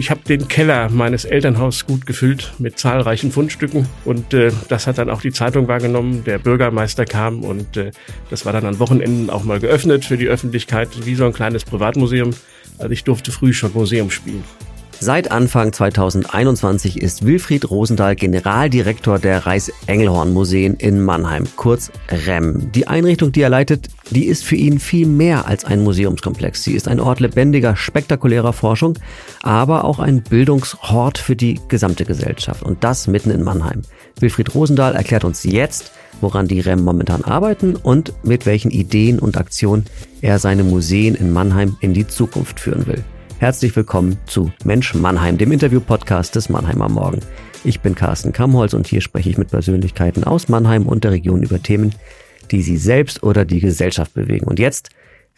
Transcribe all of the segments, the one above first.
Ich habe den Keller meines Elternhauses gut gefüllt mit zahlreichen Fundstücken und äh, das hat dann auch die Zeitung wahrgenommen. Der Bürgermeister kam und äh, das war dann an Wochenenden auch mal geöffnet für die Öffentlichkeit, wie so ein kleines Privatmuseum. Also ich durfte früh schon Museum spielen. Seit Anfang 2021 ist Wilfried Rosendahl Generaldirektor der Reichs-Engelhorn-Museen in Mannheim, kurz REM. Die Einrichtung, die er leitet, die ist für ihn viel mehr als ein Museumskomplex. Sie ist ein Ort lebendiger, spektakulärer Forschung, aber auch ein Bildungshort für die gesamte Gesellschaft. Und das mitten in Mannheim. Wilfried Rosendahl erklärt uns jetzt, woran die REM momentan arbeiten und mit welchen Ideen und Aktionen er seine Museen in Mannheim in die Zukunft führen will. Herzlich willkommen zu Mensch Mannheim, dem Interview-Podcast des Mannheimer Morgen. Ich bin Carsten Kamholz und hier spreche ich mit Persönlichkeiten aus Mannheim und der Region über Themen, die sie selbst oder die Gesellschaft bewegen. Und jetzt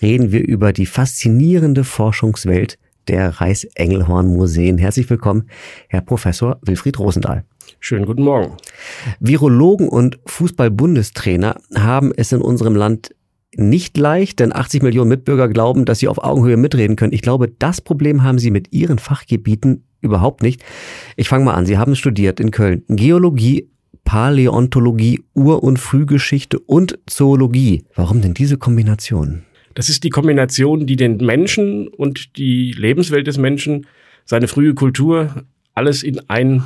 reden wir über die faszinierende Forschungswelt der Reichs-Engelhorn-Museen. Herzlich willkommen, Herr Professor Wilfried Rosendahl. Schönen guten Morgen. Virologen und Fußball-Bundestrainer haben es in unserem Land nicht leicht, denn 80 Millionen Mitbürger glauben, dass sie auf Augenhöhe mitreden können. Ich glaube, das Problem haben sie mit ihren Fachgebieten überhaupt nicht. Ich fange mal an. Sie haben studiert in Köln Geologie, Paläontologie, Ur- und Frühgeschichte und Zoologie. Warum denn diese Kombination? Das ist die Kombination, die den Menschen und die Lebenswelt des Menschen, seine frühe Kultur, alles in ein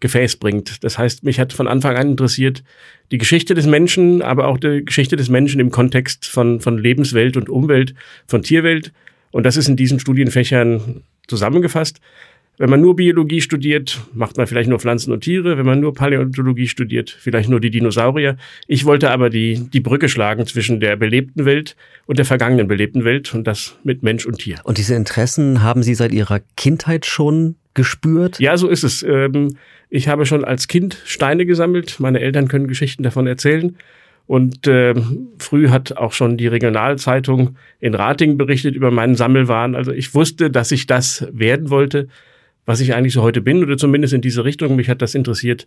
Gefäß bringt. Das heißt, mich hat von Anfang an interessiert die Geschichte des Menschen, aber auch die Geschichte des Menschen im Kontext von, von Lebenswelt und Umwelt, von Tierwelt. Und das ist in diesen Studienfächern zusammengefasst. Wenn man nur Biologie studiert, macht man vielleicht nur Pflanzen und Tiere. Wenn man nur Paläontologie studiert, vielleicht nur die Dinosaurier. Ich wollte aber die, die Brücke schlagen zwischen der belebten Welt und der vergangenen belebten Welt und das mit Mensch und Tier. Und diese Interessen haben Sie seit Ihrer Kindheit schon gespürt? Ja, so ist es. Ähm, ich habe schon als Kind Steine gesammelt. Meine Eltern können Geschichten davon erzählen. Und äh, früh hat auch schon die Regionalzeitung in Rating berichtet über meinen Sammelwahn. Also ich wusste, dass ich das werden wollte, was ich eigentlich so heute bin, oder zumindest in diese Richtung. Mich hat das interessiert.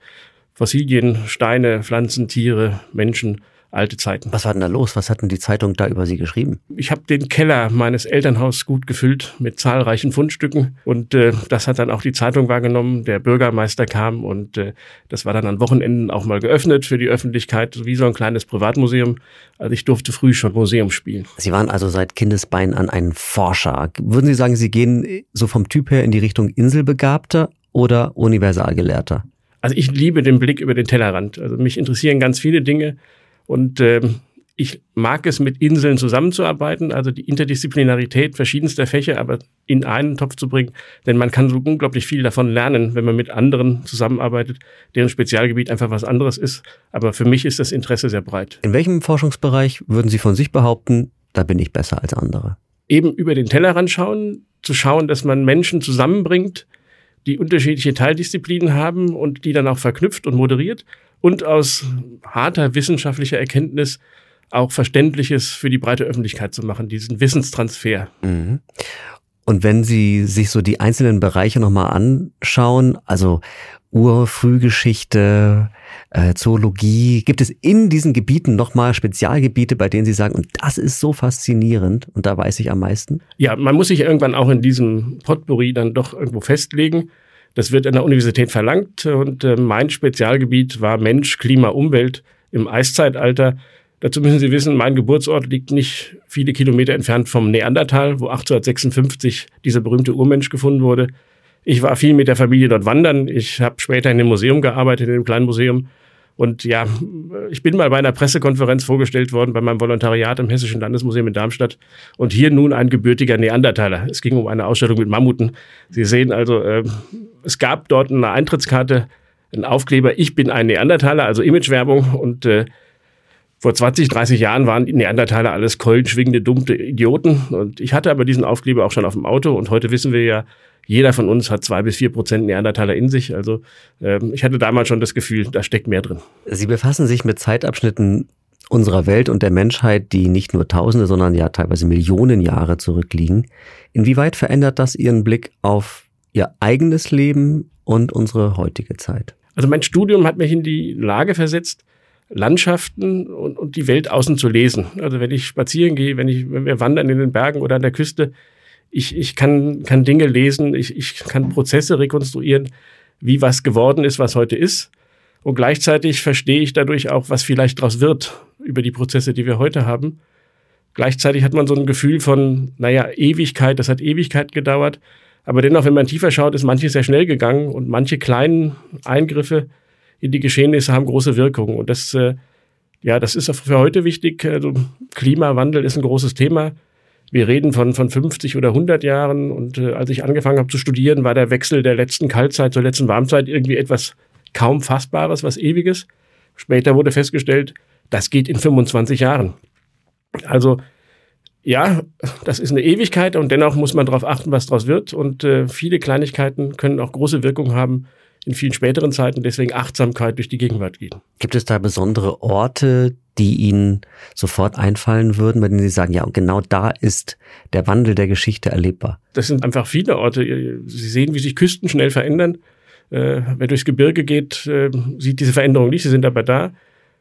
Fossilien, Steine, Pflanzen, Tiere, Menschen alte Zeiten. Was war denn da los? Was hat denn die Zeitung da über Sie geschrieben? Ich habe den Keller meines Elternhauses gut gefüllt mit zahlreichen Fundstücken und äh, das hat dann auch die Zeitung wahrgenommen. Der Bürgermeister kam und äh, das war dann an Wochenenden auch mal geöffnet für die Öffentlichkeit, wie so ein kleines Privatmuseum. Also ich durfte früh schon Museum spielen. Sie waren also seit Kindesbein an ein Forscher. Würden Sie sagen, Sie gehen so vom Typ her in die Richtung Inselbegabter oder Universalgelehrter? Also ich liebe den Blick über den Tellerrand. Also mich interessieren ganz viele Dinge und ähm, ich mag es, mit Inseln zusammenzuarbeiten, also die Interdisziplinarität verschiedenster Fächer, aber in einen Topf zu bringen. Denn man kann so unglaublich viel davon lernen, wenn man mit anderen zusammenarbeitet, deren Spezialgebiet einfach was anderes ist. Aber für mich ist das Interesse sehr breit. In welchem Forschungsbereich würden Sie von sich behaupten, da bin ich besser als andere? Eben über den Tellerrand schauen, zu schauen, dass man Menschen zusammenbringt, die unterschiedliche Teildisziplinen haben und die dann auch verknüpft und moderiert und aus harter wissenschaftlicher Erkenntnis auch Verständliches für die breite Öffentlichkeit zu machen, diesen Wissenstransfer. Mhm. Und wenn Sie sich so die einzelnen Bereiche nochmal anschauen, also Urfrühgeschichte, äh, Zoologie, gibt es in diesen Gebieten nochmal Spezialgebiete, bei denen Sie sagen, und das ist so faszinierend und da weiß ich am meisten? Ja, man muss sich irgendwann auch in diesem Potpourri dann doch irgendwo festlegen. Das wird an der Universität verlangt und äh, mein Spezialgebiet war Mensch, Klima, Umwelt im Eiszeitalter. Dazu müssen Sie wissen, mein Geburtsort liegt nicht viele Kilometer entfernt vom Neandertal, wo 1856 dieser berühmte Urmensch gefunden wurde. Ich war viel mit der Familie dort wandern. Ich habe später in dem Museum gearbeitet, in dem kleinen Museum und ja, ich bin mal bei einer Pressekonferenz vorgestellt worden bei meinem Volontariat im Hessischen Landesmuseum in Darmstadt und hier nun ein gebürtiger Neandertaler. Es ging um eine Ausstellung mit Mammuten. Sie sehen also, äh, es gab dort eine Eintrittskarte, einen Aufkleber, ich bin ein Neandertaler, also Imagewerbung und äh, vor 20, 30 Jahren waren Neandertaler alles keulenschwingende, dumme Idioten. Und ich hatte aber diesen Aufkleber auch schon auf dem Auto. Und heute wissen wir ja, jeder von uns hat zwei bis vier Prozent Neandertaler in sich. Also ähm, ich hatte damals schon das Gefühl, da steckt mehr drin. Sie befassen sich mit Zeitabschnitten unserer Welt und der Menschheit, die nicht nur Tausende, sondern ja teilweise Millionen Jahre zurückliegen. Inwieweit verändert das Ihren Blick auf Ihr eigenes Leben und unsere heutige Zeit? Also mein Studium hat mich in die Lage versetzt, Landschaften und, und die Welt außen zu lesen. Also wenn ich spazieren gehe, wenn, ich, wenn wir wandern in den Bergen oder an der Küste, Ich, ich kann, kann Dinge lesen, ich, ich kann Prozesse rekonstruieren, wie was geworden ist, was heute ist. Und gleichzeitig verstehe ich dadurch auch, was vielleicht daraus wird über die Prozesse, die wir heute haben. Gleichzeitig hat man so ein Gefühl von, naja, Ewigkeit, das hat Ewigkeit gedauert. Aber dennoch, wenn man tiefer schaut, ist manches sehr schnell gegangen und manche kleinen Eingriffe in die Geschehnisse haben große Wirkung. Und das, äh, ja, das ist für heute wichtig. Also Klimawandel ist ein großes Thema. Wir reden von, von 50 oder 100 Jahren. Und äh, als ich angefangen habe zu studieren, war der Wechsel der letzten Kaltzeit zur letzten Warmzeit irgendwie etwas kaum Fassbares, was Ewiges. Später wurde festgestellt, das geht in 25 Jahren. Also ja, das ist eine Ewigkeit und dennoch muss man darauf achten, was daraus wird. Und äh, viele Kleinigkeiten können auch große Wirkung haben in vielen späteren Zeiten. Deswegen Achtsamkeit durch die Gegenwart gehen. Gibt es da besondere Orte, die Ihnen sofort einfallen würden, bei denen Sie sagen, ja, und genau da ist der Wandel der Geschichte erlebbar? Das sind einfach viele Orte. Sie sehen, wie sich Küsten schnell verändern. Äh, wer durchs Gebirge geht, äh, sieht diese Veränderung nicht. Sie sind aber da.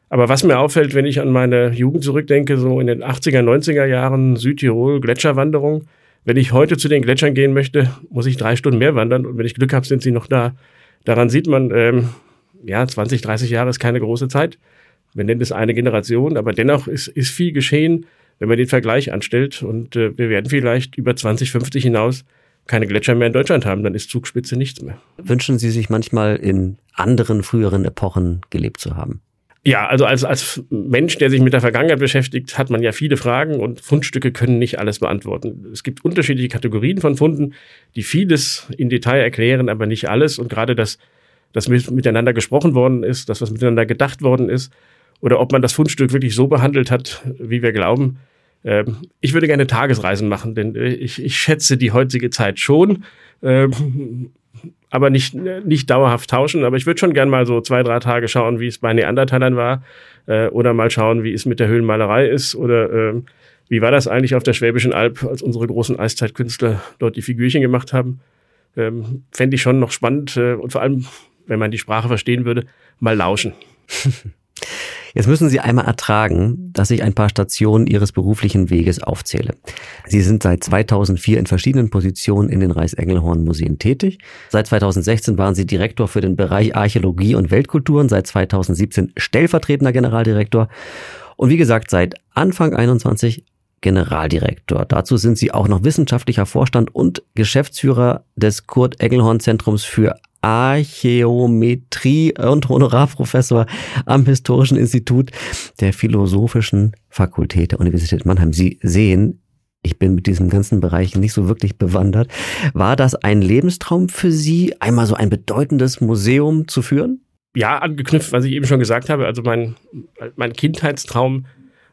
Aber was mir auffällt, wenn ich an meine Jugend zurückdenke, so in den 80er, 90er Jahren Südtirol, Gletscherwanderung, wenn ich heute zu den Gletschern gehen möchte, muss ich drei Stunden mehr wandern und wenn ich Glück habe, sind sie noch da. Daran sieht man, ähm, ja, 20, 30 Jahre ist keine große Zeit. Wir nennen es eine Generation, aber dennoch ist, ist viel geschehen, wenn man den Vergleich anstellt und äh, wir werden vielleicht über 2050 hinaus keine Gletscher mehr in Deutschland haben, dann ist Zugspitze nichts mehr. Wünschen Sie sich manchmal in anderen früheren Epochen gelebt zu haben? Ja, also als, als Mensch, der sich mit der Vergangenheit beschäftigt, hat man ja viele Fragen und Fundstücke können nicht alles beantworten. Es gibt unterschiedliche Kategorien von Funden, die vieles in Detail erklären, aber nicht alles. Und gerade das, das miteinander gesprochen worden ist, das, was miteinander gedacht worden ist, oder ob man das Fundstück wirklich so behandelt hat, wie wir glauben. Ähm, ich würde gerne Tagesreisen machen, denn äh, ich, ich schätze die heutige Zeit schon. Ähm, aber nicht, nicht dauerhaft tauschen. Aber ich würde schon gern mal so zwei, drei Tage schauen, wie es bei Neandertalern war. Äh, oder mal schauen, wie es mit der Höhlenmalerei ist. Oder äh, wie war das eigentlich auf der Schwäbischen Alb, als unsere großen Eiszeitkünstler dort die Figürchen gemacht haben. Ähm, Fände ich schon noch spannend. Äh, und vor allem, wenn man die Sprache verstehen würde, mal lauschen. Jetzt müssen Sie einmal ertragen, dass ich ein paar Stationen Ihres beruflichen Weges aufzähle. Sie sind seit 2004 in verschiedenen Positionen in den Reichsengelhorn-Museen tätig. Seit 2016 waren Sie Direktor für den Bereich Archäologie und Weltkulturen, seit 2017 stellvertretender Generaldirektor und wie gesagt seit Anfang 21 Generaldirektor. Dazu sind Sie auch noch wissenschaftlicher Vorstand und Geschäftsführer des Kurt Engelhorn Zentrums für Archäometrie und Honorarprofessor am Historischen Institut der Philosophischen Fakultät der Universität Mannheim. Sie sehen, ich bin mit diesem ganzen Bereich nicht so wirklich bewandert. War das ein Lebenstraum für Sie, einmal so ein bedeutendes Museum zu führen? Ja, angeknüpft, was ich eben schon gesagt habe. Also mein, mein Kindheitstraum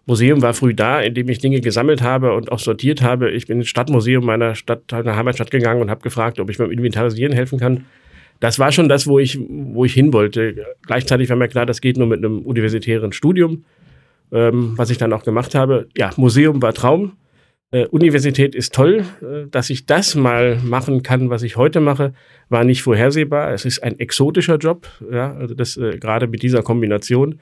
Museum war früh da, in dem ich Dinge gesammelt habe und auch sortiert habe. Ich bin ins Stadtmuseum meiner Stadt, meiner Heimatstadt gegangen und habe gefragt, ob ich beim Inventarisieren helfen kann das war schon das, wo ich, wo ich hin wollte. Gleichzeitig war mir klar, das geht nur mit einem universitären Studium, ähm, was ich dann auch gemacht habe. Ja, Museum war Traum. Äh, Universität ist toll. Äh, dass ich das mal machen kann, was ich heute mache, war nicht vorhersehbar. Es ist ein exotischer Job, ja, also das äh, gerade mit dieser Kombination.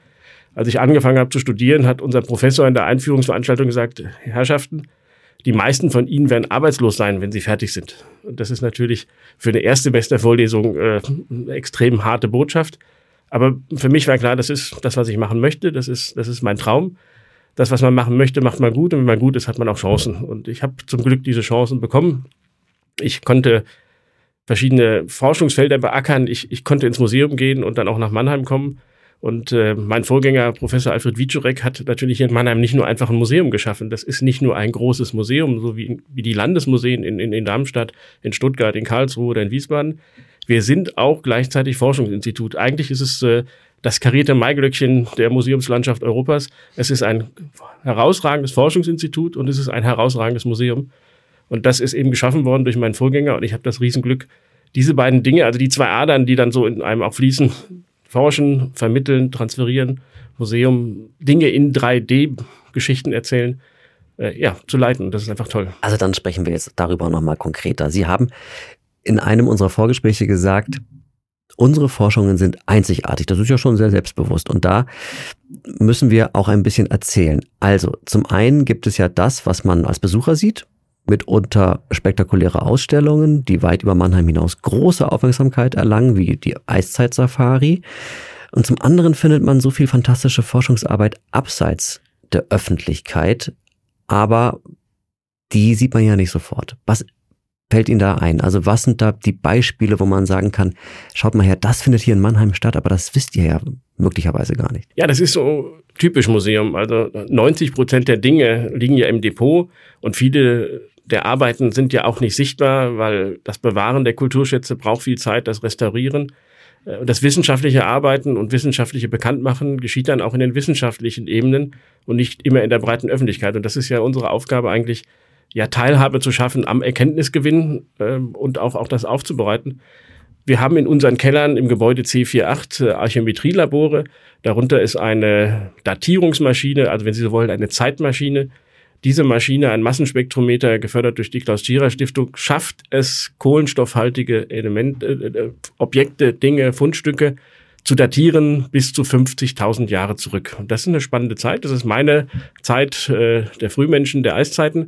Als ich angefangen habe zu studieren, hat unser Professor in der Einführungsveranstaltung gesagt, Herrschaften, die meisten von ihnen werden arbeitslos sein, wenn sie fertig sind. Und das ist natürlich für eine erste beste Vorlesung äh, eine extrem harte Botschaft. Aber für mich war klar, das ist das, was ich machen möchte. Das ist, das ist mein Traum. Das, was man machen möchte, macht man gut. Und wenn man gut ist, hat man auch Chancen. Und ich habe zum Glück diese Chancen bekommen. Ich konnte verschiedene Forschungsfelder beackern. Ich, ich konnte ins Museum gehen und dann auch nach Mannheim kommen. Und äh, mein Vorgänger, Professor Alfred Wiczurek, hat natürlich in Mannheim nicht nur einfach ein Museum geschaffen. Das ist nicht nur ein großes Museum, so wie, wie die Landesmuseen in, in, in Darmstadt, in Stuttgart, in Karlsruhe oder in Wiesbaden. Wir sind auch gleichzeitig Forschungsinstitut. Eigentlich ist es äh, das karierte Maiglöckchen der Museumslandschaft Europas. Es ist ein herausragendes Forschungsinstitut und es ist ein herausragendes Museum. Und das ist eben geschaffen worden durch meinen Vorgänger und ich habe das Riesenglück, diese beiden Dinge, also die zwei Adern, die dann so in einem auch fließen, forschen, vermitteln, transferieren, Museum, Dinge in 3D-Geschichten erzählen, äh, ja, zu leiten. Das ist einfach toll. Also dann sprechen wir jetzt darüber nochmal konkreter. Sie haben in einem unserer Vorgespräche gesagt, unsere Forschungen sind einzigartig. Das ist ja schon sehr selbstbewusst. Und da müssen wir auch ein bisschen erzählen. Also zum einen gibt es ja das, was man als Besucher sieht, mitunter spektakuläre Ausstellungen, die weit über Mannheim hinaus große Aufmerksamkeit erlangen, wie die Eiszeit-Safari. Und zum anderen findet man so viel fantastische Forschungsarbeit abseits der Öffentlichkeit, aber die sieht man ja nicht sofort. Was fällt Ihnen da ein? Also was sind da die Beispiele, wo man sagen kann, schaut mal her, das findet hier in Mannheim statt, aber das wisst ihr ja möglicherweise gar nicht. Ja, das ist so typisch Museum. Also 90 Prozent der Dinge liegen ja im Depot und viele der Arbeiten sind ja auch nicht sichtbar, weil das Bewahren der Kulturschätze braucht viel Zeit, das Restaurieren. Äh, das wissenschaftliche Arbeiten und wissenschaftliche Bekanntmachen geschieht dann auch in den wissenschaftlichen Ebenen und nicht immer in der breiten Öffentlichkeit. Und das ist ja unsere Aufgabe eigentlich, ja Teilhabe zu schaffen am Erkenntnisgewinn äh, und auch, auch das aufzubereiten. Wir haben in unseren Kellern im Gebäude C48 äh, Archimetrielabore. Darunter ist eine Datierungsmaschine, also wenn Sie so wollen, eine Zeitmaschine. Diese Maschine, ein Massenspektrometer, gefördert durch die Klaus-Tschira-Stiftung, schafft es, kohlenstoffhaltige Elemente, äh, äh Objekte, Dinge, Fundstücke zu datieren bis zu 50.000 Jahre zurück. Und das ist eine spannende Zeit. Das ist meine Zeit äh, der Frühmenschen, der Eiszeiten.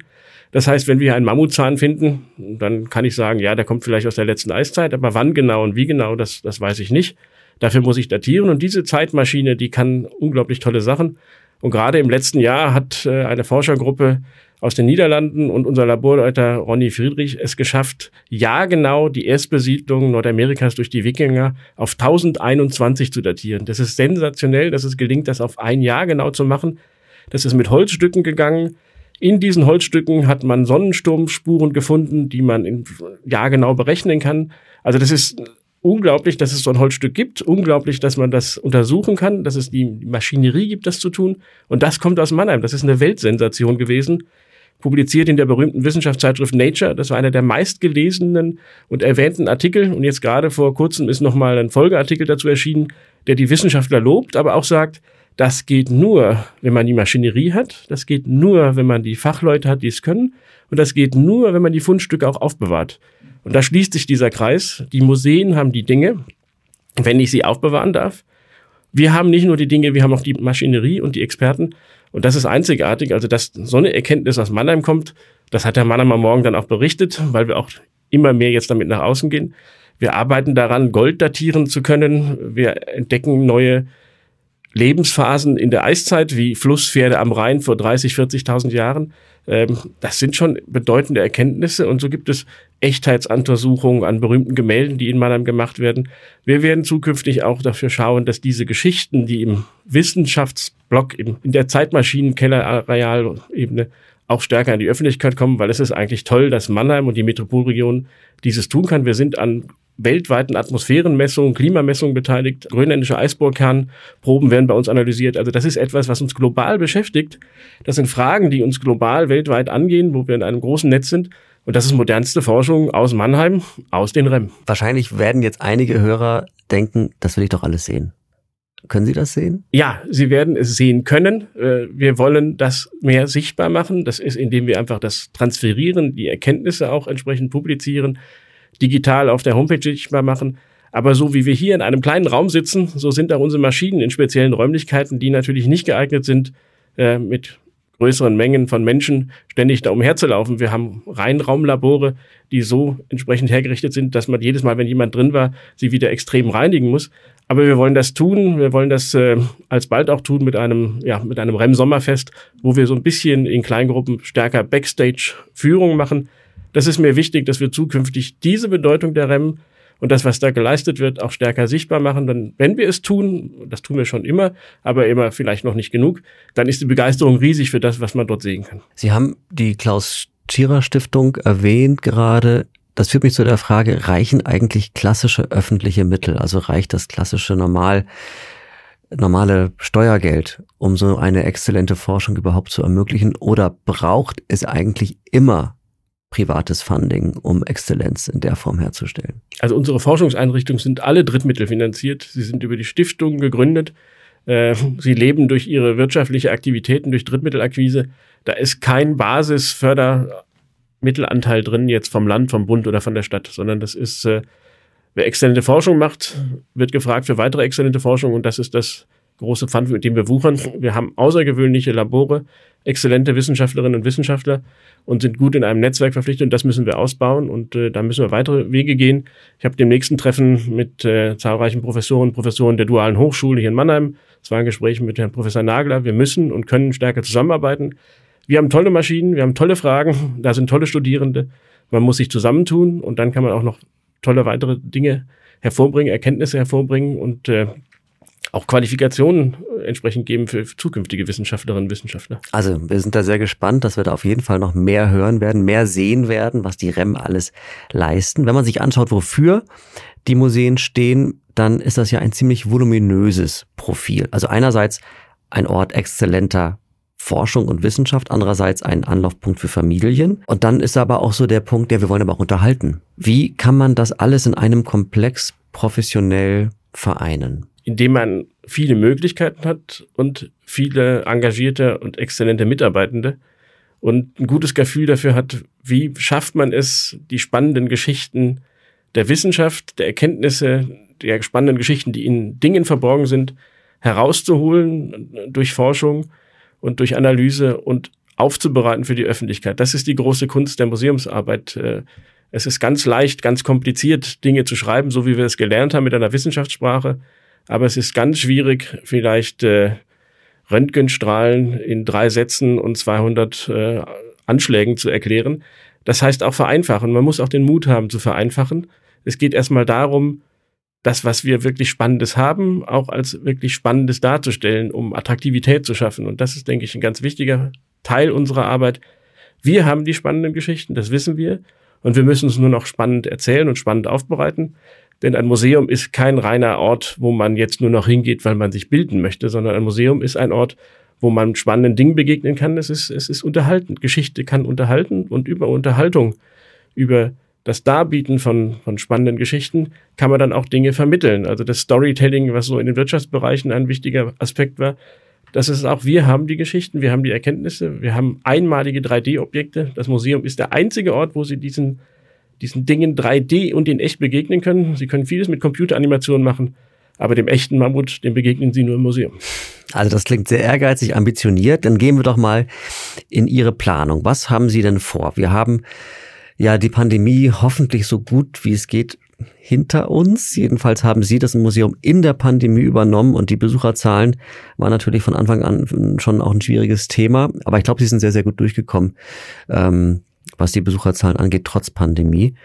Das heißt, wenn wir einen Mammutzahn finden, dann kann ich sagen, ja, der kommt vielleicht aus der letzten Eiszeit, aber wann genau und wie genau, das, das weiß ich nicht. Dafür muss ich datieren und diese Zeitmaschine, die kann unglaublich tolle Sachen. Und gerade im letzten Jahr hat äh, eine Forschergruppe aus den Niederlanden und unser Laborleiter Ronny Friedrich es geschafft, jahrgenau die Erstbesiedlung Nordamerikas durch die Wikinger auf 1021 zu datieren. Das ist sensationell, dass es gelingt, das auf ein Jahr genau zu machen. Das ist mit Holzstücken gegangen. In diesen Holzstücken hat man Sonnensturmspuren gefunden, die man in Jahr genau berechnen kann. Also das ist unglaublich, dass es so ein Holzstück gibt, unglaublich, dass man das untersuchen kann, dass es die Maschinerie gibt, das zu tun. Und das kommt aus Mannheim. Das ist eine Weltsensation gewesen. Publiziert in der berühmten Wissenschaftszeitschrift Nature. Das war einer der meistgelesenen und erwähnten Artikel. Und jetzt gerade vor kurzem ist nochmal ein Folgeartikel dazu erschienen, der die Wissenschaftler lobt, aber auch sagt, das geht nur, wenn man die Maschinerie hat. Das geht nur, wenn man die Fachleute hat, die es können. Und das geht nur, wenn man die Fundstücke auch aufbewahrt. Und da schließt sich dieser Kreis. Die Museen haben die Dinge, wenn ich sie aufbewahren darf. Wir haben nicht nur die Dinge, wir haben auch die Maschinerie und die Experten. Und das ist einzigartig. Also, dass so eine Erkenntnis aus Mannheim kommt, das hat der Mannheimer Morgen dann auch berichtet, weil wir auch immer mehr jetzt damit nach außen gehen. Wir arbeiten daran, Gold datieren zu können. Wir entdecken neue Lebensphasen in der Eiszeit, wie Flusspferde am Rhein vor 30, 40.000 Jahren. Ähm, das sind schon bedeutende Erkenntnisse und so gibt es Echtheitsuntersuchungen an berühmten Gemälden, die in Mannheim gemacht werden. Wir werden zukünftig auch dafür schauen, dass diese Geschichten, die im Wissenschaftsblock, in der Zeitmaschinen-Keller-Areal-Ebene auch stärker in die Öffentlichkeit kommen, weil es ist eigentlich toll, dass Mannheim und die Metropolregion dieses tun kann. Wir sind an weltweiten Atmosphärenmessungen, Klimamessungen beteiligt. Grönländische Eisbohrkernproben werden bei uns analysiert. Also das ist etwas, was uns global beschäftigt. Das sind Fragen, die uns global weltweit angehen, wo wir in einem großen Netz sind. Und das ist modernste Forschung aus Mannheim, aus den REM. Wahrscheinlich werden jetzt einige Hörer denken, das will ich doch alles sehen. Können Sie das sehen? Ja, Sie werden es sehen können. Äh, wir wollen das mehr sichtbar machen. Das ist, indem wir einfach das transferieren, die Erkenntnisse auch entsprechend publizieren digital auf der Homepage sichtbar machen. Aber so wie wir hier in einem kleinen Raum sitzen, so sind auch unsere Maschinen in speziellen Räumlichkeiten, die natürlich nicht geeignet sind, äh, mit größeren Mengen von Menschen ständig da umherzulaufen. Wir haben Reinraumlabore, die so entsprechend hergerichtet sind, dass man jedes Mal, wenn jemand drin war, sie wieder extrem reinigen muss. Aber wir wollen das tun. Wir wollen das äh, alsbald auch tun mit einem, ja, mit einem REM-Sommerfest, wo wir so ein bisschen in Kleingruppen stärker Backstage-Führung machen das ist mir wichtig, dass wir zukünftig diese Bedeutung der REM und das, was da geleistet wird, auch stärker sichtbar machen. Denn wenn wir es tun, das tun wir schon immer, aber immer vielleicht noch nicht genug, dann ist die Begeisterung riesig für das, was man dort sehen kann. Sie haben die Klaus Tschira Stiftung erwähnt gerade. Das führt mich zu der Frage, reichen eigentlich klassische öffentliche Mittel? Also reicht das klassische normal normale Steuergeld, um so eine exzellente Forschung überhaupt zu ermöglichen? Oder braucht es eigentlich immer privates Funding, um Exzellenz in der Form herzustellen? Also unsere Forschungseinrichtungen sind alle Drittmittel finanziert. Sie sind über die Stiftung gegründet. Äh, sie leben durch ihre wirtschaftliche Aktivitäten, durch Drittmittelakquise. Da ist kein Basisfördermittelanteil drin, jetzt vom Land, vom Bund oder von der Stadt, sondern das ist, äh, wer exzellente Forschung macht, wird gefragt für weitere exzellente Forschung und das ist das große Pfand, mit dem wir wuchern. Wir haben außergewöhnliche Labore, exzellente Wissenschaftlerinnen und Wissenschaftler und sind gut in einem Netzwerk verpflichtet und das müssen wir ausbauen und äh, da müssen wir weitere Wege gehen. Ich habe dem nächsten Treffen mit äh, zahlreichen Professoren und Professoren der dualen Hochschule hier in Mannheim, es war ein Gespräch mit Herrn Professor Nagler, wir müssen und können stärker zusammenarbeiten. Wir haben tolle Maschinen, wir haben tolle Fragen, da sind tolle Studierende, man muss sich zusammentun und dann kann man auch noch tolle weitere Dinge hervorbringen, Erkenntnisse hervorbringen und äh, auch Qualifikationen äh, entsprechend geben für zukünftige Wissenschaftlerinnen und Wissenschaftler. Also wir sind da sehr gespannt, dass wir da auf jeden Fall noch mehr hören werden, mehr sehen werden, was die REM alles leisten. Wenn man sich anschaut, wofür die Museen stehen, dann ist das ja ein ziemlich voluminöses Profil. Also einerseits ein Ort exzellenter Forschung und Wissenschaft, andererseits ein Anlaufpunkt für Familien. Und dann ist aber auch so der Punkt, der wir wollen aber auch unterhalten. Wie kann man das alles in einem Komplex professionell vereinen? Indem man viele Möglichkeiten hat und viele engagierte und exzellente Mitarbeitende und ein gutes Gefühl dafür hat, wie schafft man es, die spannenden Geschichten der Wissenschaft, der Erkenntnisse, der spannenden Geschichten, die in Dingen verborgen sind, herauszuholen durch Forschung und durch Analyse und aufzubereiten für die Öffentlichkeit. Das ist die große Kunst der Museumsarbeit. Es ist ganz leicht, ganz kompliziert, Dinge zu schreiben, so wie wir es gelernt haben mit einer Wissenschaftssprache. Aber es ist ganz schwierig, vielleicht äh, Röntgenstrahlen in drei Sätzen und 200 äh, Anschlägen zu erklären. Das heißt auch vereinfachen. Man muss auch den Mut haben zu vereinfachen. Es geht erstmal darum, das, was wir wirklich Spannendes haben, auch als wirklich Spannendes darzustellen, um Attraktivität zu schaffen. Und das ist, denke ich, ein ganz wichtiger Teil unserer Arbeit. Wir haben die spannenden Geschichten, das wissen wir. Und wir müssen es nur noch spannend erzählen und spannend aufbereiten. Denn ein Museum ist kein reiner Ort, wo man jetzt nur noch hingeht, weil man sich bilden möchte, sondern ein Museum ist ein Ort, wo man spannenden Dingen begegnen kann. Es ist, es ist unterhaltend. Geschichte kann unterhalten und über Unterhaltung, über das Darbieten von, von spannenden Geschichten kann man dann auch Dinge vermitteln. Also das Storytelling, was so in den Wirtschaftsbereichen ein wichtiger Aspekt war, das ist auch, wir haben die Geschichten, wir haben die Erkenntnisse, wir haben einmalige 3D-Objekte. Das Museum ist der einzige Ort, wo Sie diesen diesen Dingen 3D und in echt begegnen können. Sie können vieles mit Computeranimationen machen, aber dem echten Mammut, dem begegnen Sie nur im Museum. Also das klingt sehr ehrgeizig, ambitioniert. Dann gehen wir doch mal in Ihre Planung. Was haben Sie denn vor? Wir haben ja die Pandemie hoffentlich so gut wie es geht hinter uns. Jedenfalls haben Sie das Museum in der Pandemie übernommen und die Besucherzahlen waren natürlich von Anfang an schon auch ein schwieriges Thema. Aber ich glaube, Sie sind sehr, sehr gut durchgekommen. Ähm, was die Besucherzahlen angeht, trotz Pandemie.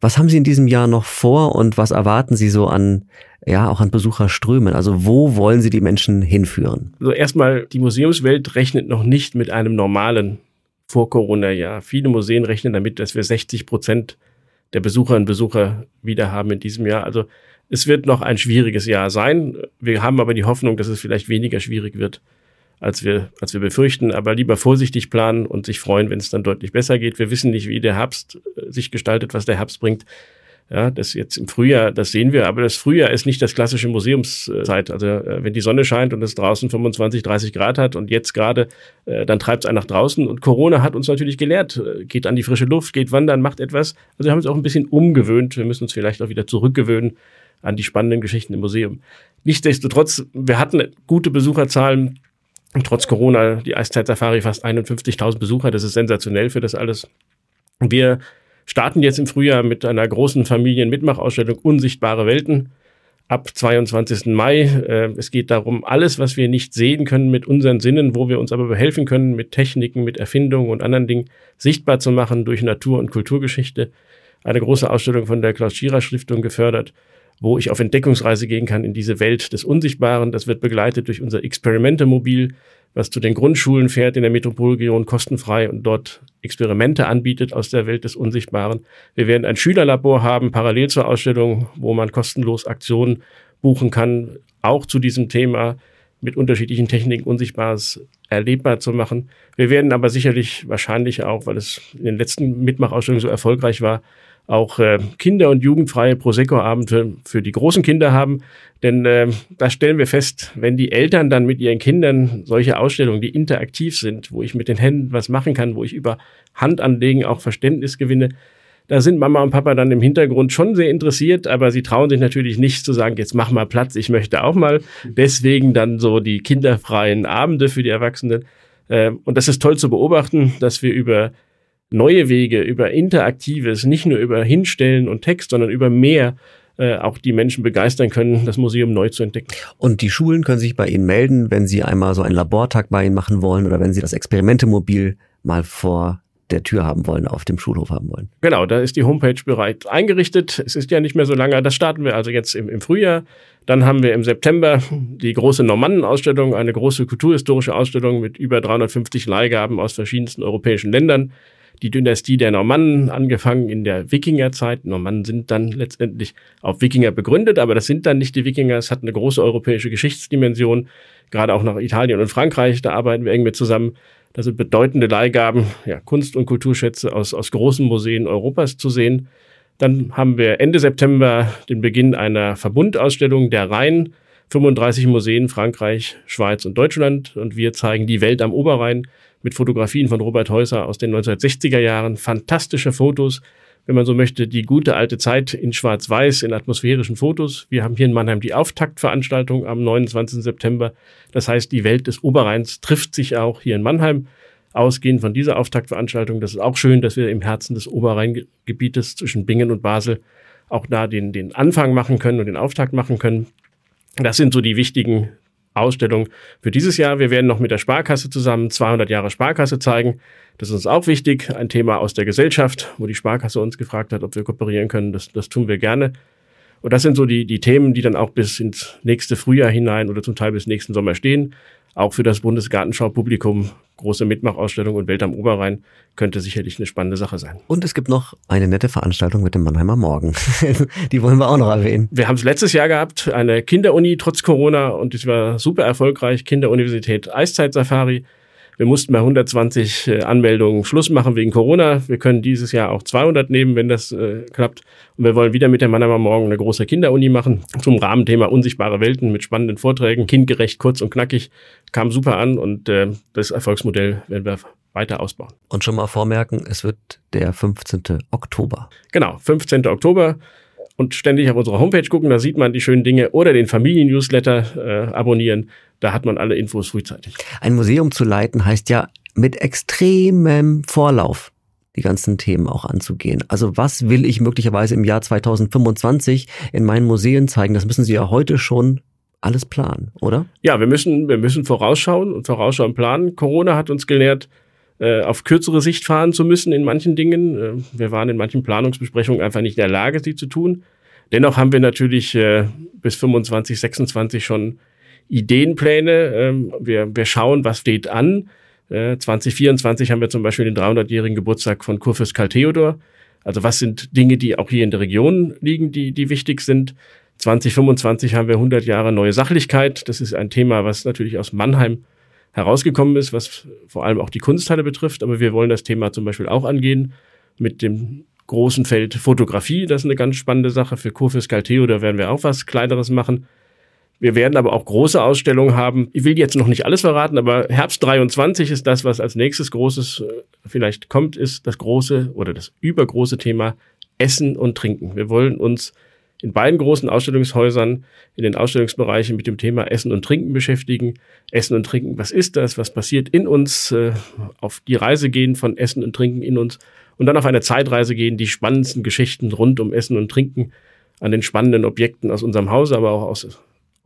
Was haben Sie in diesem Jahr noch vor und was erwarten Sie so an, ja, auch an Besucherströmen? Also wo wollen Sie die Menschen hinführen? Also erstmal, die Museumswelt rechnet noch nicht mit einem normalen Vor-Corona-Jahr. Viele Museen rechnen damit, dass wir 60 Prozent der Besucherinnen und Besucher wieder haben in diesem Jahr. Also es wird noch ein schwieriges Jahr sein. Wir haben aber die Hoffnung, dass es vielleicht weniger schwierig wird als wir, als wir befürchten, aber lieber vorsichtig planen und sich freuen, wenn es dann deutlich besser geht. Wir wissen nicht, wie der Herbst äh, sich gestaltet, was der Herbst bringt. Ja, das jetzt im Frühjahr, das sehen wir, aber das Frühjahr ist nicht das klassische Museumszeit. Also äh, wenn die Sonne scheint und es draußen 25, 30 Grad hat und jetzt gerade, äh, dann treibt es einen nach draußen. Und Corona hat uns natürlich gelehrt, geht an die frische Luft, geht wandern, macht etwas. Also wir haben uns auch ein bisschen umgewöhnt. Wir müssen uns vielleicht auch wieder zurückgewöhnen an die spannenden Geschichten im Museum. Nichtsdestotrotz, wir hatten gute Besucherzahlen trotz Corona, die Eiszeit-Safari fast 51.000 Besucher, das ist sensationell für das alles. Wir starten jetzt im Frühjahr mit einer großen Familienmitmachausstellung Unsichtbare Welten ab 22. Mai. Äh, es geht darum, alles, was wir nicht sehen können mit unseren Sinnen, wo wir uns aber behelfen können, mit Techniken, mit Erfindungen und anderen Dingen, sichtbar zu machen durch Natur- und Kulturgeschichte. Eine große Ausstellung von der Klaus-Schierer-Stiftung gefördert wo ich auf Entdeckungsreise gehen kann in diese Welt des Unsichtbaren. Das wird begleitet durch unser Experimente-Mobil, was zu den Grundschulen fährt in der Metropolregion kostenfrei und dort Experimente anbietet aus der Welt des Unsichtbaren. Wir werden ein Schülerlabor haben, parallel zur Ausstellung, wo man kostenlos Aktionen buchen kann, auch zu diesem Thema mit unterschiedlichen Techniken Unsichtbares erlebbar zu machen. Wir werden aber sicherlich wahrscheinlich auch, weil es in den letzten Mitmachausstellungen so erfolgreich war, auch äh, kinder- und jugendfreie Prosecco-Abende für die großen Kinder haben. Denn äh, da stellen wir fest, wenn die Eltern dann mit ihren Kindern solche Ausstellungen, die interaktiv sind, wo ich mit den Händen was machen kann, wo ich über Handanlegen auch Verständnis gewinne, Da sind Mama und Papa dann im Hintergrund schon sehr interessiert, aber sie trauen sich natürlich nicht zu sagen, jetzt mach mal Platz, ich möchte auch mal. Deswegen dann so die kinderfreien Abende für die Erwachsenen. Ähm, und das ist toll zu beobachten, dass wir über neue Wege, über Interaktives, nicht nur über Hinstellen und Text, sondern über mehr äh, auch die Menschen begeistern können, das Museum neu zu entdecken. Und die Schulen können sich bei Ihnen melden, wenn Sie einmal so einen Labortag bei Ihnen machen wollen oder wenn Sie das Experimentemobil mal vor der Tür haben wollen, auf dem Schulhof haben wollen. Genau, da ist die Homepage bereit eingerichtet. Es ist ja nicht mehr so lange. Das starten wir also jetzt im, im Frühjahr. Dann haben wir im September die große Normannenausstellung, eine große kulturhistorische Ausstellung mit über 350 Leihgaben aus verschiedensten europäischen Ländern. Die Dynastie der Normannen, angefangen in der Wikingerzeit. Normannen sind dann letztendlich auf Wikinger begründet, aber das sind dann nicht die Wikinger. Es hat eine große europäische Geschichtsdimension, gerade auch nach Italien und Frankreich. Da arbeiten wir eng mit zusammen. Da sind bedeutende Leihgaben, ja, Kunst- und Kulturschätze aus, aus großen Museen Europas zu sehen. Dann haben wir Ende September den Beginn einer Verbundausstellung der Rhein. 35 Museen Frankreich, Schweiz und Deutschland. Und wir zeigen die Welt am Oberrhein mit Fotografien von Robert Häuser aus den 1960er Jahren. Fantastische Fotos, wenn man so möchte, die gute alte Zeit in Schwarz-Weiß, in atmosphärischen Fotos. Wir haben hier in Mannheim die Auftaktveranstaltung am 29. September. Das heißt, die Welt des Oberrheins trifft sich auch hier in Mannheim. Ausgehend von dieser Auftaktveranstaltung, das ist auch schön, dass wir im Herzen des Oberrheingebietes zwischen Bingen und Basel auch da den, den Anfang machen können und den Auftakt machen können. Das sind so die wichtigen Ausstellungen für dieses Jahr. Wir werden noch mit der Sparkasse zusammen 200 Jahre Sparkasse zeigen. Das ist uns auch wichtig, ein Thema aus der Gesellschaft, wo die Sparkasse uns gefragt hat, ob wir kooperieren können. Das, das tun wir gerne. Und das sind so die, die Themen, die dann auch bis ins nächste Frühjahr hinein oder zum Teil bis nächsten Sommer stehen. Auch für das Bundesgartenschau-Publikum, große Mitmachausstellung und Welt am Oberrhein könnte sicherlich eine spannende Sache sein. Und es gibt noch eine nette Veranstaltung mit dem Mannheimer Morgen. die wollen wir auch noch erwähnen. Wir haben es letztes Jahr gehabt, eine Kinderuni trotz Corona und es war super erfolgreich. Kinderuniversität Eiszeit Safari wir mussten bei 120 äh, Anmeldungen Schluss machen wegen Corona. Wir können dieses Jahr auch 200 nehmen, wenn das äh, klappt. Und wir wollen wieder mit der Mannheimer Morgen eine große Kinderuni machen zum Rahmenthema unsichtbare Welten mit spannenden Vorträgen. Kindgerecht, kurz und knackig. Kam super an und äh, das Erfolgsmodell werden wir weiter ausbauen. Und schon mal vormerken, es wird der 15. Oktober. Genau, 15. Oktober und ständig auf unserer Homepage gucken, da sieht man die schönen Dinge oder den Familien-Newsletter äh, abonnieren. Da hat man alle Infos frühzeitig. Ein Museum zu leiten heißt ja mit extremem Vorlauf die ganzen Themen auch anzugehen. Also was will ich möglicherweise im Jahr 2025 in meinen Museen zeigen? Das müssen Sie ja heute schon alles planen, oder? Ja, wir müssen, wir müssen vorausschauen und vorausschauen planen. Corona hat uns gelehrt, äh, auf kürzere Sicht fahren zu müssen in manchen Dingen. Äh, wir waren in manchen Planungsbesprechungen einfach nicht in der Lage, sie zu tun. Dennoch haben wir natürlich äh, bis 25, 26 schon Ideenpläne. Ähm, wir, wir schauen, was steht an. Äh, 2024 haben wir zum Beispiel den 300-jährigen Geburtstag von Kurfürst Karl Theodor. Also was sind Dinge, die auch hier in der Region liegen, die, die wichtig sind? 2025 haben wir 100 Jahre neue Sachlichkeit. Das ist ein Thema, was natürlich aus Mannheim herausgekommen ist, was vor allem auch die Kunsthalle betrifft. Aber wir wollen das Thema zum Beispiel auch angehen mit dem großen Feld Fotografie. Das ist eine ganz spannende Sache. Für Kurfürst Karl Theodor werden wir auch was Kleineres machen. Wir werden aber auch große Ausstellungen haben. Ich will jetzt noch nicht alles verraten, aber Herbst 23 ist das, was als nächstes großes äh, vielleicht kommt, ist das große oder das übergroße Thema Essen und Trinken. Wir wollen uns in beiden großen Ausstellungshäusern in den Ausstellungsbereichen mit dem Thema Essen und Trinken beschäftigen. Essen und Trinken, was ist das? Was passiert in uns? Äh, auf die Reise gehen von Essen und Trinken in uns und dann auf eine Zeitreise gehen, die spannendsten Geschichten rund um Essen und Trinken an den spannenden Objekten aus unserem Hause, aber auch aus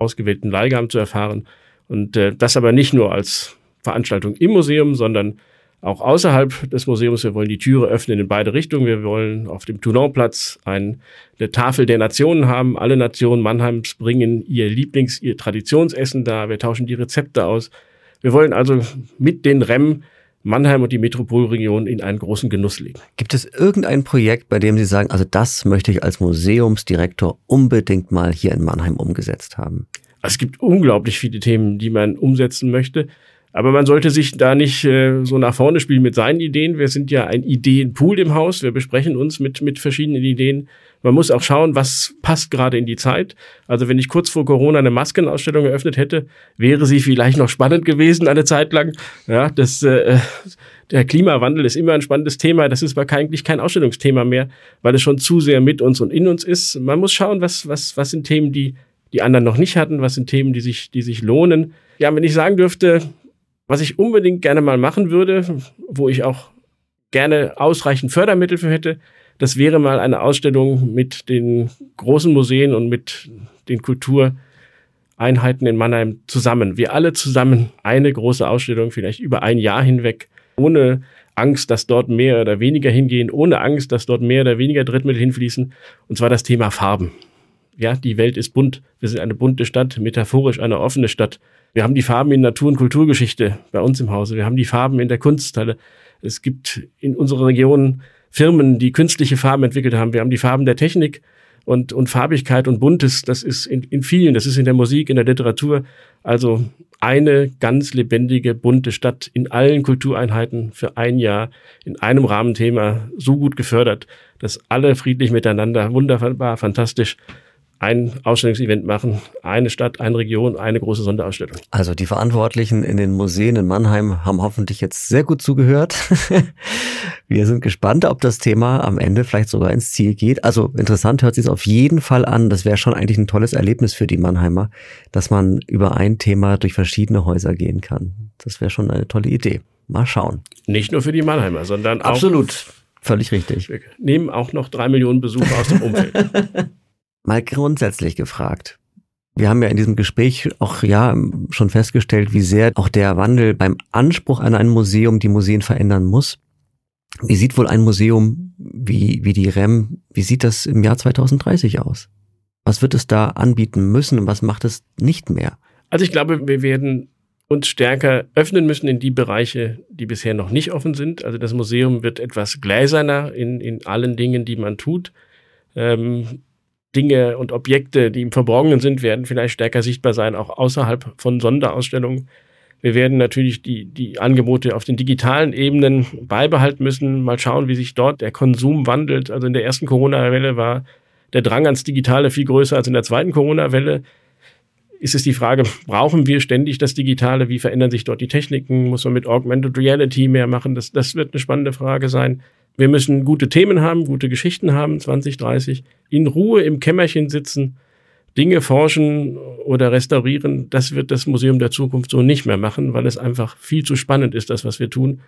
ausgewählten Leihgaben zu erfahren. Und äh, das aber nicht nur als Veranstaltung im Museum, sondern auch außerhalb des Museums. Wir wollen die Türe öffnen in beide Richtungen. Wir wollen auf dem Toulonplatz eine Tafel der Nationen haben. Alle Nationen Mannheims bringen ihr Lieblings-, ihr Traditionsessen da. Wir tauschen die Rezepte aus. Wir wollen also mit den REM Mannheim und die Metropolregion in einen großen Genuss legen. Gibt es irgendein Projekt, bei dem Sie sagen, also das möchte ich als Museumsdirektor unbedingt mal hier in Mannheim umgesetzt haben? Es gibt unglaublich viele Themen, die man umsetzen möchte. Aber man sollte sich da nicht äh, so nach vorne spielen mit seinen Ideen. Wir sind ja ein Ideenpool im Haus. Wir besprechen uns mit, mit verschiedenen Ideen. Man muss auch schauen, was passt gerade in die Zeit. Also wenn ich kurz vor Corona eine Maskenausstellung eröffnet hätte, wäre sie vielleicht noch spannend gewesen eine Zeit lang. Ja, das, äh, Der Klimawandel ist immer ein spannendes Thema. Das ist aber eigentlich kein Ausstellungsthema mehr, weil es schon zu sehr mit uns und in uns ist. Man muss schauen, was, was, was sind Themen, die die anderen noch nicht hatten, was sind Themen, die sich, die sich lohnen. Ja, wenn ich sagen dürfte, was ich unbedingt gerne mal machen würde, wo ich auch gerne ausreichend Fördermittel für hätte, das wäre mal eine Ausstellung mit den großen Museen und mit den Kultureinheiten in Mannheim zusammen. Wir alle zusammen eine große Ausstellung, vielleicht über ein Jahr hinweg, ohne Angst, dass dort mehr oder weniger hingehen, ohne Angst, dass dort mehr oder weniger Drittmittel hinfließen. Und zwar das Thema Farben. Ja, die Welt ist bunt. Wir sind eine bunte Stadt, metaphorisch eine offene Stadt. Wir haben die Farben in Natur- und Kulturgeschichte bei uns im Hause. Wir haben die Farben in der Kunsthalle. Es gibt in unserer Region Firmen, die künstliche Farben entwickelt haben. Wir haben die Farben der Technik und, und Farbigkeit und Buntes. Das ist in, in vielen, das ist in der Musik, in der Literatur. Also eine ganz lebendige, bunte Stadt in allen Kultureinheiten für ein Jahr in einem Rahmenthema so gut gefördert, dass alle friedlich miteinander, wunderbar, fantastisch ein Ausstellungsevent machen, eine Stadt, eine Region, eine große Sonderausstellung. Also die Verantwortlichen in den Museen in Mannheim haben hoffentlich jetzt sehr gut zugehört. Wir sind gespannt, ob das Thema am Ende vielleicht sogar ins Ziel geht. Also interessant hört sich es auf jeden Fall an. Das wäre schon eigentlich ein tolles Erlebnis für die Mannheimer, dass man über ein Thema durch verschiedene Häuser gehen kann. Das wäre schon eine tolle Idee. Mal schauen. Nicht nur für die Mannheimer, sondern auch. Absolut. Völlig richtig. Wir nehmen auch noch drei Millionen Besucher aus dem Umfeld. mal grundsätzlich gefragt. Wir haben ja in diesem Gespräch auch ja schon festgestellt, wie sehr auch der Wandel beim Anspruch an ein Museum die Museen verändern muss. Wie sieht wohl ein Museum wie, wie die REM, wie sieht das im Jahr 2030 aus? Was wird es da anbieten müssen und was macht es nicht mehr? Also ich glaube, wir werden uns stärker öffnen müssen in die Bereiche, die bisher noch nicht offen sind. Also das Museum wird etwas gläserner in, in allen Dingen, die man tut. Ähm, Dinge und Objekte, die im Verborgenen sind, werden vielleicht stärker sichtbar sein, auch außerhalb von Sonderausstellungen. Wir werden natürlich die, die Angebote auf den digitalen Ebenen beibehalten müssen. Mal schauen, wie sich dort der Konsum wandelt. Also in der ersten Corona-Welle war der Drang ans Digitale viel größer als in der zweiten Corona-Welle. Ist es die Frage, brauchen wir ständig das Digitale? Wie verändern sich dort die Techniken? Muss man mit Augmented Reality mehr machen? Das, das wird eine spannende Frage sein. Wir müssen gute Themen haben, gute Geschichten haben, 2030, in Ruhe im Kämmerchen sitzen, Dinge forschen oder restaurieren. Das wird das Museum der Zukunft so nicht mehr machen, weil es einfach viel zu spannend ist, das, was wir tun,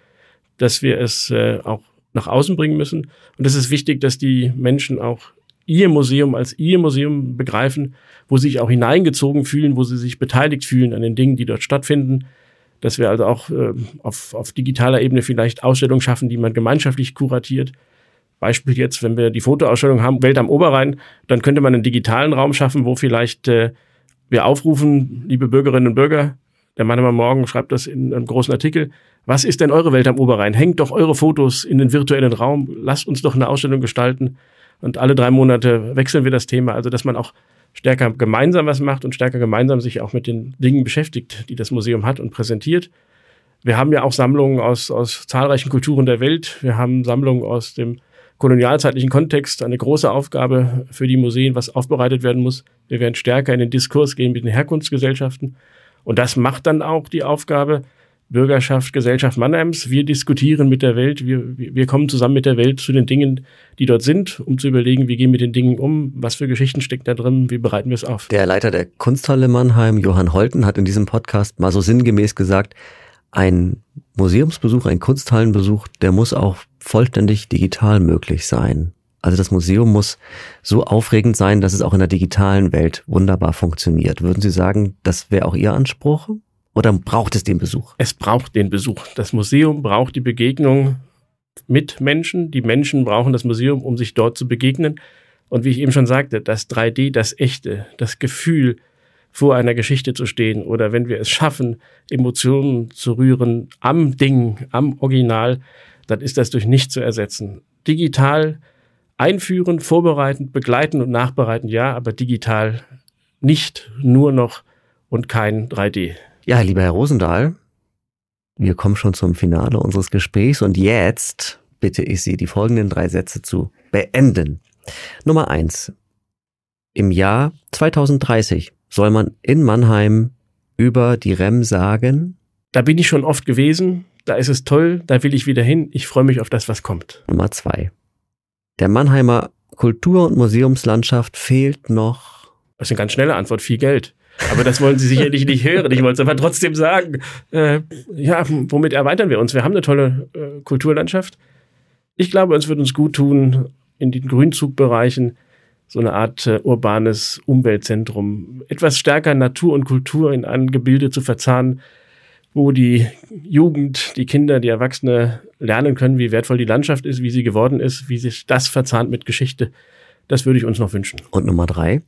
dass wir es äh, auch nach außen bringen müssen. Und es ist wichtig, dass die Menschen auch ihr Museum als ihr Museum begreifen, wo sie sich auch hineingezogen fühlen, wo sie sich beteiligt fühlen an den Dingen, die dort stattfinden dass wir also auch äh, auf, auf digitaler Ebene vielleicht Ausstellungen schaffen, die man gemeinschaftlich kuratiert. Beispiel jetzt, wenn wir die Fotoausstellung haben, Welt am Oberrhein, dann könnte man einen digitalen Raum schaffen, wo vielleicht äh, wir aufrufen, liebe Bürgerinnen und Bürger, der Mann immer morgen schreibt das in einem großen Artikel. Was ist denn eure Welt am Oberrhein? Hängt doch eure Fotos in den virtuellen Raum. Lasst uns doch eine Ausstellung gestalten. Und alle drei Monate wechseln wir das Thema. Also, dass man auch stärker gemeinsam was macht und stärker gemeinsam sich auch mit den Dingen beschäftigt, die das Museum hat und präsentiert. Wir haben ja auch Sammlungen aus, aus zahlreichen Kulturen der Welt. Wir haben Sammlungen aus dem kolonialzeitlichen Kontext, eine große Aufgabe für die Museen, was aufbereitet werden muss. Wir werden stärker in den Diskurs gehen mit den Herkunftsgesellschaften. Und das macht dann auch die Aufgabe, Bürgerschaft, Gesellschaft Mannheims. Wir diskutieren mit der Welt, wir, wir kommen zusammen mit der Welt zu den Dingen, die dort sind, um zu überlegen, wie gehen wir mit den Dingen um, was für Geschichten steckt da drin, wie bereiten wir es auf. Der Leiter der Kunsthalle Mannheim, Johann Holten, hat in diesem Podcast mal so sinngemäß gesagt, ein Museumsbesuch, ein Kunsthallenbesuch, der muss auch vollständig digital möglich sein. Also das Museum muss so aufregend sein, dass es auch in der digitalen Welt wunderbar funktioniert. Würden Sie sagen, das wäre auch Ihr Anspruch? Oder braucht es den Besuch? Es braucht den Besuch. Das Museum braucht die Begegnung mit Menschen. Die Menschen brauchen das Museum, um sich dort zu begegnen. Und wie ich eben schon sagte, das 3D, das Echte, das Gefühl, vor einer Geschichte zu stehen oder wenn wir es schaffen, Emotionen zu rühren am Ding, am Original, dann ist das durch nichts zu ersetzen. Digital einführen, vorbereiten, begleiten und nachbereiten, ja, aber digital nicht nur noch und kein 3D. Ja, lieber Herr Rosendahl, wir kommen schon zum Finale unseres Gesprächs und jetzt bitte ich Sie, die folgenden drei Sätze zu beenden. Nummer eins. Im Jahr 2030 soll man in Mannheim über die REM sagen? Da bin ich schon oft gewesen. da ist es toll, da will ich wieder hin, ich freue mich auf das, was kommt. Nummer zwei. Der Mannheimer Kultur- und Museumslandschaft fehlt noch. Das ist eine ganz schnelle Antwort, viel Geld. Aber das wollen Sie sicherlich nicht hören. Ich wollte es aber trotzdem sagen. Äh, ja, womit erweitern wir uns? Wir haben eine tolle äh, Kulturlandschaft. Ich glaube, es wird uns gut tun, in den Grünzugbereichen so eine Art äh, urbanes Umweltzentrum, etwas stärker Natur und Kultur in ein Gebilde zu verzahnen, wo die Jugend, die Kinder, die Erwachsene lernen können, wie wertvoll die Landschaft ist, wie sie geworden ist, wie sich das verzahnt mit Geschichte. Das würde ich uns noch wünschen. Und Nummer drei.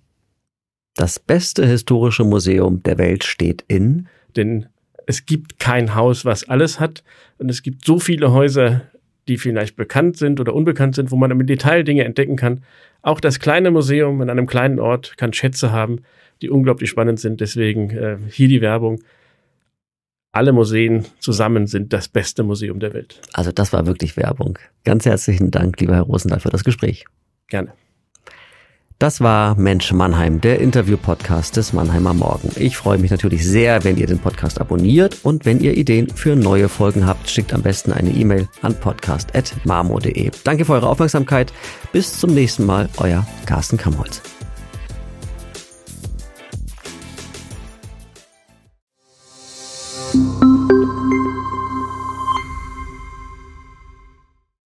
Das beste historische Museum der Welt steht in. Denn es gibt kein Haus, was alles hat. Und es gibt so viele Häuser, die vielleicht bekannt sind oder unbekannt sind, wo man im Detail Dinge entdecken kann. Auch das kleine Museum in einem kleinen Ort kann Schätze haben, die unglaublich spannend sind. Deswegen äh, hier die Werbung. Alle Museen zusammen sind das beste Museum der Welt. Also das war wirklich Werbung. Ganz herzlichen Dank, lieber Herr Rosendahl, für das Gespräch. Gerne. Das war Mensch Mannheim, der Interview-Podcast des Mannheimer Morgen. Ich freue mich natürlich sehr, wenn ihr den Podcast abonniert und wenn ihr Ideen für neue Folgen habt, schickt am besten eine E-Mail an podcast.marmo.de. Danke für eure Aufmerksamkeit. Bis zum nächsten Mal, euer Carsten Kamholz.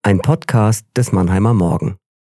Ein Podcast des Mannheimer Morgen.